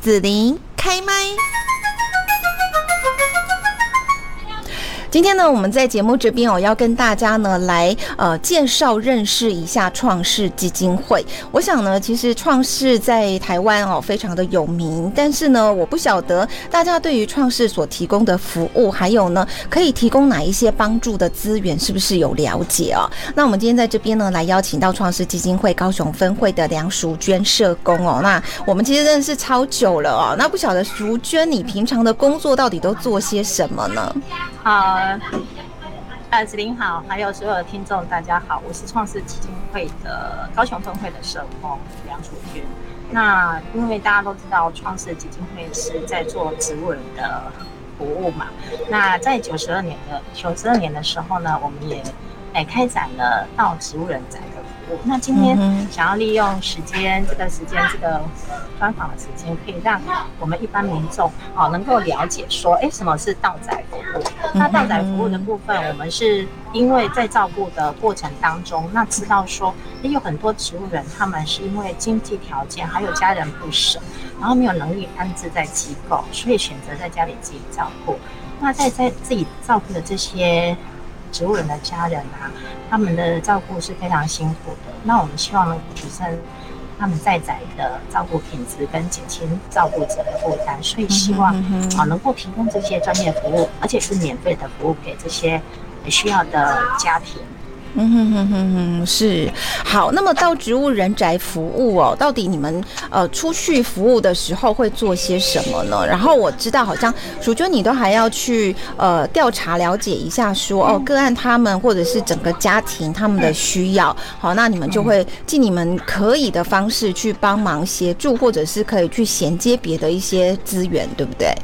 子琳开麦。今天呢，我们在节目这边哦，要跟大家呢来呃介绍认识一下创世基金会。我想呢，其实创世在台湾哦非常的有名，但是呢，我不晓得大家对于创世所提供的服务，还有呢可以提供哪一些帮助的资源，是不是有了解哦？那我们今天在这边呢，来邀请到创世基金会高雄分会的梁淑娟社工哦。那我们其实认识超久了哦，那不晓得淑娟，你平常的工作到底都做些什么呢？好。呃，子林好，还有所有的听众，大家好，我是创世基金会的高雄分会的社工梁楚君。那因为大家都知道，创世基金会是在做植物人的服务嘛。那在九十二年的九十二年的时候呢，我们也哎开展了到植物人展。那今天想要利用时间，这个时间，这个专访的时间，可以让我们一般民众哦能够了解说，哎，什么是道宅服务？那道宅服务的部分，我们是因为在照顾的过程当中，那知道说，也有很多植物人，他们是因为经济条件还有家人不舍，然后没有能力安置在机构，所以选择在家里自己照顾。那在在自己照顾的这些。植物人的家人啊，他们的照顾是非常辛苦的。那我们希望能提升他们在宅的照顾品质，跟减轻照顾者的负担，所以希望啊能够提供这些专业服务，而且是免费的服务给这些需要的家庭。嗯哼哼哼哼，是好。那么到植物人宅服务哦，到底你们呃出去服务的时候会做些什么呢？然后我知道好像淑娟你都还要去呃调查了解一下，说哦个案他们或者是整个家庭他们的需要，好，那你们就会尽你们可以的方式去帮忙协助，或者是可以去衔接别的一些资源，对不对？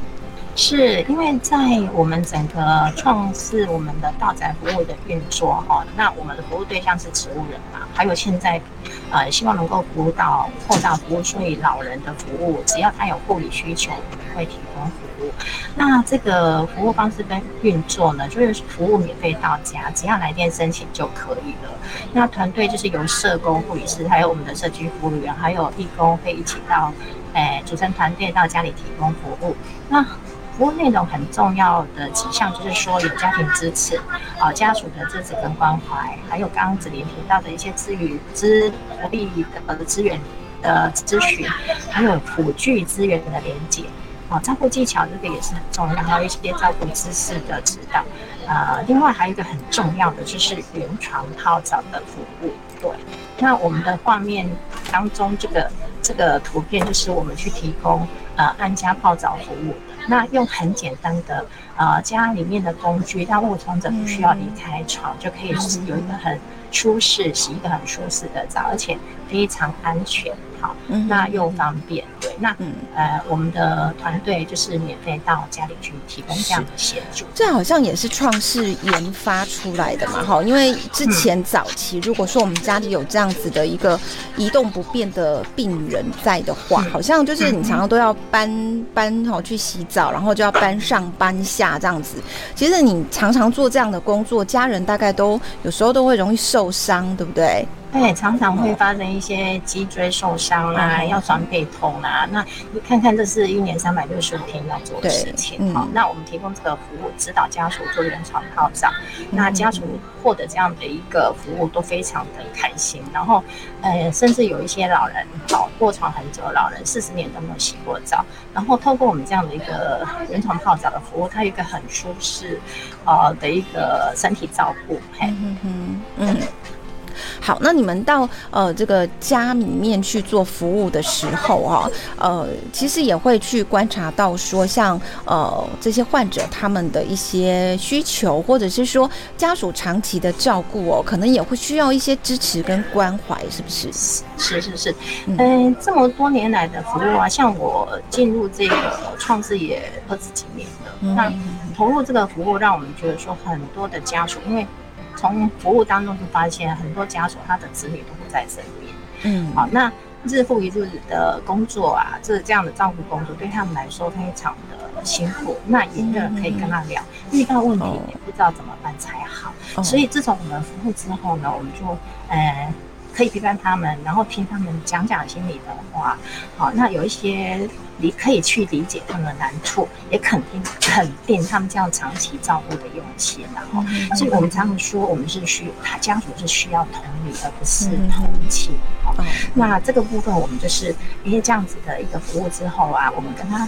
是因为在我们整个创世我们的道宅服务的运作哈，那我们的服务对象是植物人嘛，还有现在，呃，希望能够辅导扩大服务，所以老人的服务，只要他有护理需求，我们会提供服务。那这个服务方式跟运作呢，就是服务免费到家，只要来电申请就可以了。那团队就是由社工、护理师，还有我们的社区服务员，还有义工会一起到，诶，组成团队到家里提供服务。那服务内容很重要的几项，就是说有家庭支持，啊家属的支持跟关怀，还有刚刚子琳提到的一些资源、资福利的资源的咨询，还有辅具资源的连接，啊照顾技巧这个也是很重要，还有一些照顾知识的指导，啊另外还有一个很重要的就是原床泡澡的服务。对，那我们的画面当中这个这个图片就是我们去提供呃安家泡澡服务。那用很简单的呃家里面的工具，让卧床者不需要离开床，就可以有一个很舒适洗一个很舒适的澡，而且非常安全。好，嗯那又方便，对，那嗯呃，我们的团队就是免费到家里去提供这样的协助。这好像也是创世研发出来的嘛，哈，因为之前早期如果说我们家里有这样子的一个移动不便的病人在的话，好像就是你常常都要搬搬哈去洗澡，然后就要搬上搬下这样子。其实你常常做这样的工作，家人大概都有时候都会容易受伤，对不对？对，常常会发生一些脊椎受伤啊，腰酸背痛啊。那你看看，这是一年三百六十五天要做的事情。好，那我们提供这个服务，指导家属做原床泡澡。那家属获得这样的一个服务，都非常的开心。然后，呃，甚至有一些老人，好卧床很久，老人四十年都没有洗过澡。然后，透过我们这样的一个原床泡澡的服务，他有一个很舒适，呃的一个身体照顾。嘿，嗯。好，那你们到呃这个家里面去做服务的时候啊，呃，其实也会去观察到说，像呃这些患者他们的一些需求，或者是说家属长期的照顾哦，可能也会需要一些支持跟关怀，是不是？是是是，嗯，这么多年来的服务啊，像我进入这个创世也二十几年了，那投入这个服务，让我们觉得说很多的家属，因为。从服务当中就发现，很多家属他的子女都不在身边。嗯，好，那日复一日的工作啊，这这样的照顾工作对他们来说非常的辛苦。那也有人可以跟他聊，遇到问题也不知道怎么办才好。所以自从我们服务之后呢，我们就呃可以陪伴他们，然后听他们讲讲心里的话，好，那有一些你可以去理解他们的难处，也肯定肯定他们这样长期照顾的用心，然后，所以我们常常说，我们是需他家属是需要同理，而不是同情，好，那这个部分我们就是因为这样子的一个服务之后啊，我们跟他，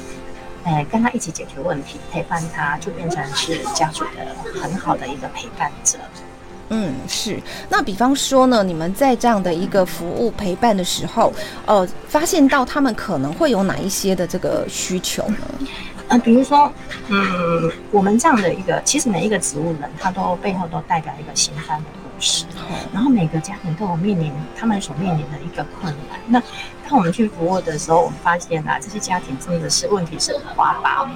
哎，跟他一起解决问题，陪伴他，就变成是家属的很好的一个陪伴者。嗯，是。那比方说呢，你们在这样的一个服务陪伴的时候，呃，发现到他们可能会有哪一些的这个需求呢？嗯，比如说，嗯，我们这样的一个，其实每一个植物人，他都背后都代表一个心酸的故事。然后每个家庭都有面临他们所面临的一个困难。那当我们去服务的时候，我们发现啊，这些家庭真的是问题是五花八门。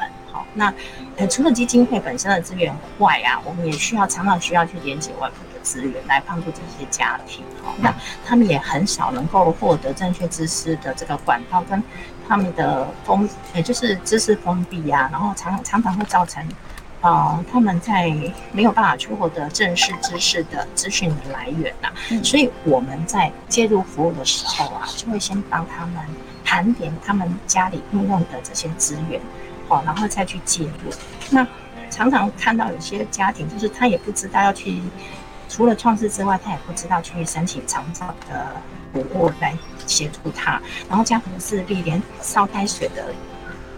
好，那呃，除了基金会本身的资源外啊，我们也需要常常需要去连接外部的资源来帮助这些家庭。哦，那他们也很少能够获得正确知识的这个管道，跟他们的封，也就是知识封闭啊，然后常常常会造成，呃，他们在没有办法去获得正式知识的资讯的来源呐。所以我们在介入服务的时候啊，就会先帮他们盘点他们家里运用的这些资源。哦，然后再去介入。那常常看到有些家庭，就是他也不知道要去，除了创世之外，他也不知道去申请长照的服务来协助他。然后家庭是力连烧开水的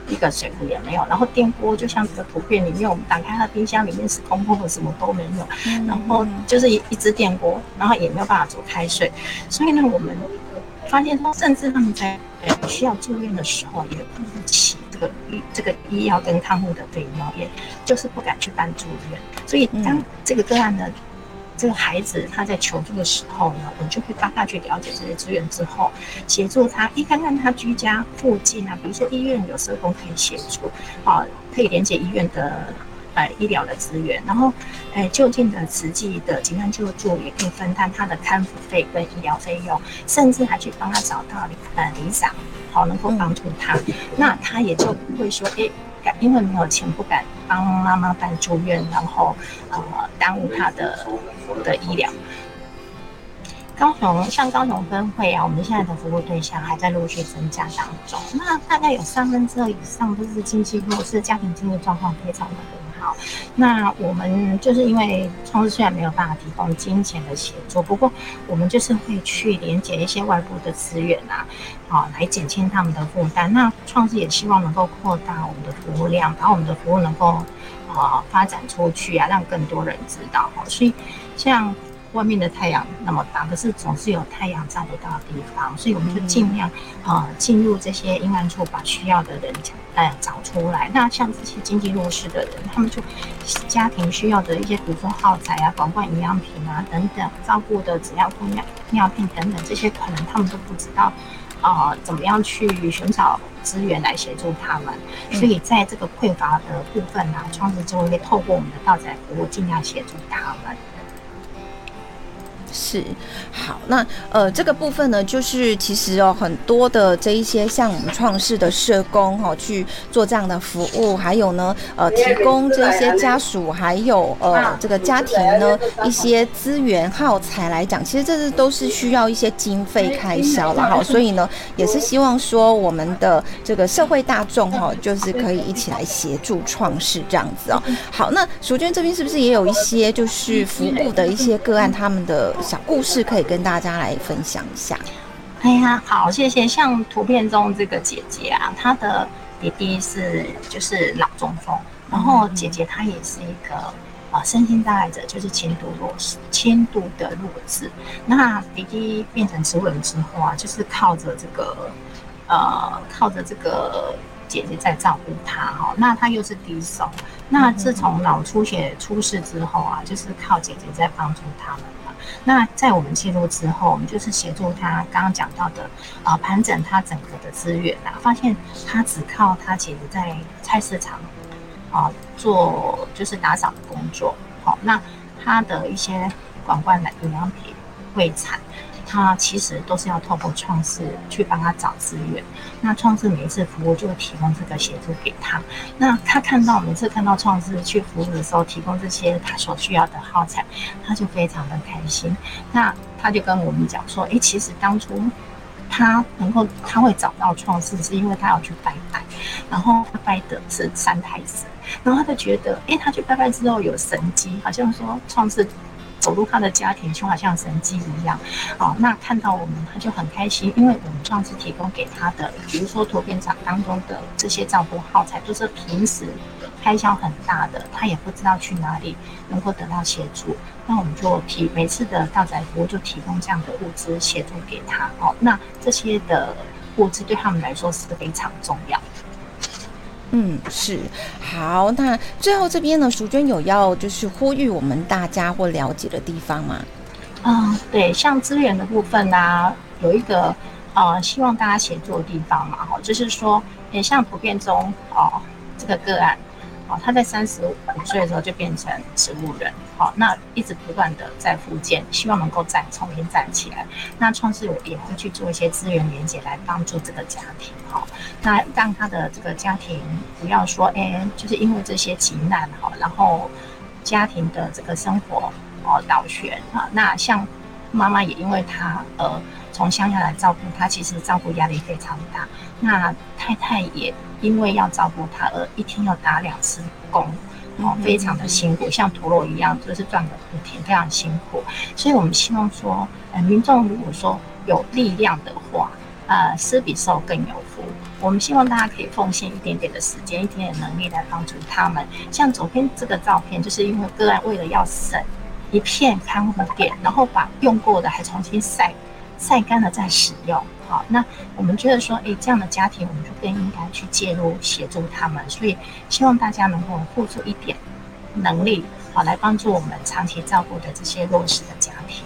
一个水壶也没有，然后电锅就像这个图片里面，我们打开它冰箱里面是空空的，什么都没有。然后就是一一只电锅，然后也没有办法煮开水。所以呢，我们发现说，甚至他们在需要住院的时候，也付不起。这个医这个医药跟康复的费用，也就是不敢去办住院。所以当这个个案的这个孩子他在求助的时候呢，我们就会帮他去了解这些资源之后，协助他一看看他居家附近啊，比如说医院有社工可以协助，啊，可以连接医院的。呃，医疗的资源，然后，哎，就近的实际的急难救助也可以分担他的看护费跟医疗费用，甚至还去帮他找到呃理长，好能够帮助他，那他也就不会说，哎，因为没有钱不敢帮妈妈办住院，然后呃耽误他的的医疗。高雄像高雄分会啊，我们现在的服务对象还在陆续增加当中，那大概有三分之二以上都是经济弱势家庭，经济状况非常的。好，那我们就是因为创世虽然没有办法提供金钱的协助，不过我们就是会去连接一些外部的资源啊，啊来减轻他们的负担。那创世也希望能够扩大我们的服务量，把我们的服务能够啊发展出去啊，让更多人知道。好，所以像。外面的太阳那么大，可是总是有太阳照不到的地方，所以我们就尽量啊进入这些阴暗处，把需要的人呃找出来。那像这些经济弱势的人，他们就家庭需要的一些，比如说耗材啊、管罐营养品啊等等，照顾的纸尿裤尿尿片等等，这些可能他们都不知道啊怎么样去寻找资源来协助他们。所以在这个匮乏的部分呢，创世就会透过我们的道仔服务，尽量协助他们。是，好，那呃，这个部分呢，就是其实哦，很多的这一些像我们创世的社工哈，去做这样的服务，还有呢，呃，提供这些家属还有呃这个家庭呢一些资源耗材来讲，其实这是都是需要一些经费开销了哈，所以呢，也是希望说我们的这个社会大众哈，就是可以一起来协助创世这样子哦。好，那淑娟这边是不是也有一些就是服务的一些个案，他们的？小故事可以跟大家来分享一下。哎呀，好，谢谢。像图片中这个姐姐啊，她的弟弟是就是脑中风，然后姐姐她也是一个啊身心障碍者，就是轻度弱视，轻度的弱智。那弟弟变成植物人之后啊，就是靠着这个呃靠着这个姐姐在照顾他哈。那他又是低手，那自从脑出血出事之后啊，就是靠姐姐在帮助他们。那在我们介入之后，我们就是协助他刚刚讲到的啊，盘整他整个的资源啊，发现他只靠他其实在菜市场啊做就是打扫的工作，好，那他的一些管罐奶牛羊品、会产，他其实都是要透过创世去帮他找资源。那创世每一次服务就会提供这个协助给他。那他看到每次看到创世去服务的时候，提供这些他所需要的耗材，他就非常的开心。那他就跟我们讲说：“诶，其实当初他能够他会找到创世，是因为他要去拜拜，然后他拜的是三太子，然后他就觉得，诶，他去拜拜之后有神机，好像说创世。”走入他的家庭就好像神迹一样，哦，那看到我们他就很开心，因为我们上次提供给他的，比如说图片场当中的这些照顾耗材，都是平时开销很大的，他也不知道去哪里能够得到协助，那我们就提每次的到宅服务就提供这样的物资协助给他，哦，那这些的物资对他们来说是非常重要。嗯，是好。那最后这边呢，淑娟有要就是呼吁我们大家或了解的地方吗？嗯，对，像资源的部分呢，有一个呃，希望大家协助的地方嘛，哈，就是说，也像图片中哦，这个个案。哦，他在三十五岁的时候就变成植物人，好，那一直不断的在复健，希望能够再重新站起来。那创世也会去做一些资源连接来帮助这个家庭，哈，那让他的这个家庭不要说，哎，就是因为这些急难，哈，然后家庭的这个生活哦倒悬啊。那像妈妈也因为他呃从乡下来照顾他，其实照顾压力非常大。那太太也。因为要照顾他而一天要打两次工，哦，非常的辛苦，像陀螺一样，就是转个不停，非常辛苦。所以我们希望说，呃，民众如果说有力量的话，呃，施比受更有福。我们希望大家可以奉献一点点的时间，一点点能力来帮助他们。像左边这个照片，就是因为个案为了要省一片看护垫，然后把用过的还重新晒晒干了再使用。好，那我们觉得说，哎，这样的家庭，我们就更应该去介入协助他们，所以希望大家能够付出一点能力，好来帮助我们长期照顾的这些弱势的家庭。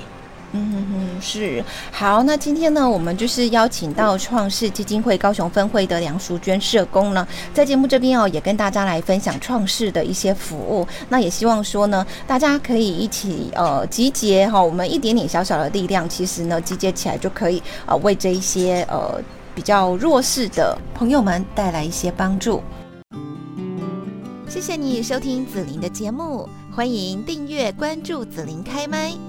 嗯哼哼，是好。那今天呢，我们就是邀请到创世基金会高雄分会的梁淑娟社工呢，在节目这边哦，也跟大家来分享创世的一些服务。那也希望说呢，大家可以一起呃集结哈，我们一点点小小的力量，其实呢集结起来就可以呃为这一些呃比较弱势的朋友们带来一些帮助。谢谢你收听紫琳的节目，欢迎订阅关注紫琳开麦。